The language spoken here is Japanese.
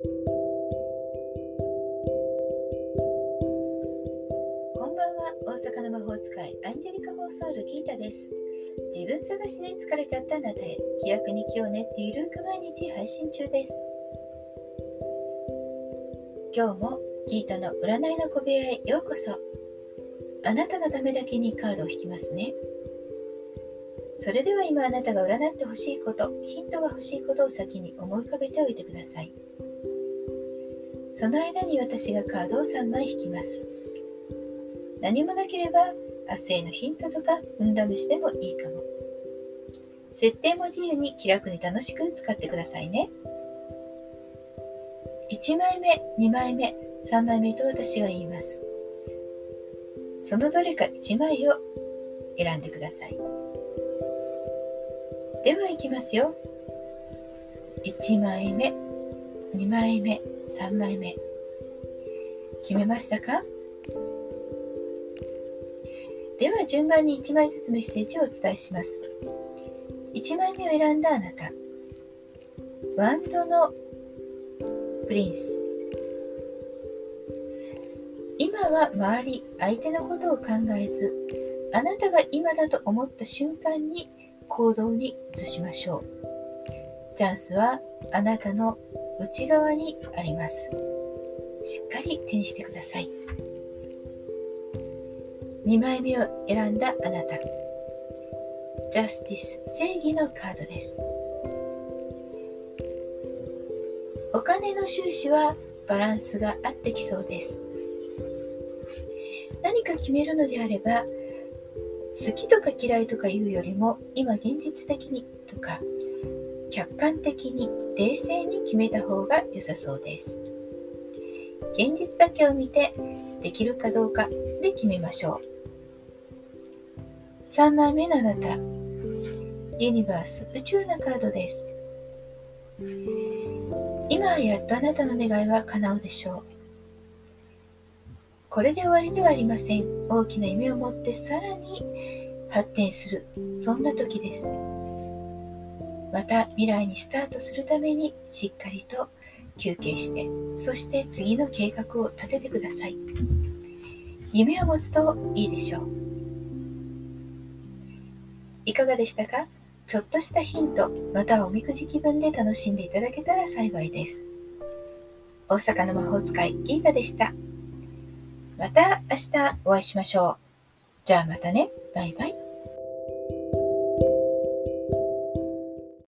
こんばんは。大阪の魔法使いアンジェリカ・フォーソールギータです。自分探しで疲れちゃったあなたへ気楽に気を練ってゆるく毎日配信中です。今日もギータの占いの小部屋へようこそ。あなたのためだけにカードを引きますね。それでは今あなたが占ってほしいこと、ヒントが欲しいことを先に思い浮かべておいてください。その間に私がカードを3枚引きます。何もなければ明日へのヒントとか運試しでもいいかも。設定も自由に気楽に楽しく使ってくださいね。1枚目、2枚目、3枚目と私が言います。そのどれか1枚を選んでください。では行きますよ。1枚目、2枚目、3枚目。決めましたか？では順番に1枚ずつメッセージをお伝えします。1枚目を選んだあなた。ワンドのプリンス。今は周り、相手のことを考えず、あなたが今だと思った瞬間に行動に移しましょう。チャンスはあなたの内側にあります。しっかり手にしてください。2枚目を選んだあなた。ジャスティス、正義のカードです。お金の収支はバランスが合ってきそうです。何か決めるのであれば、好きとか嫌いとかいうよりも今現実的にとか客観的に冷静に決めた方が良さそうです。現実だけを見てできるかどうかで決めましょう。3枚目のあなたユニバース宇宙のカードです。今やっとあなたの願いは叶うでしょう。これで終わりではありません。大きな夢を持ってさらに発展する、そんな時です。また未来にスタートするためにしっかりと休憩して、そして次の計画を立ててください。夢を持つといいでしょう。いかがでしたか？ちょっとしたヒント、またおみくじ気分で楽しんでいただけたら幸いです。大阪の魔法使いギータでした。また明日お会いしましょう。じゃあまたね。バイバイ。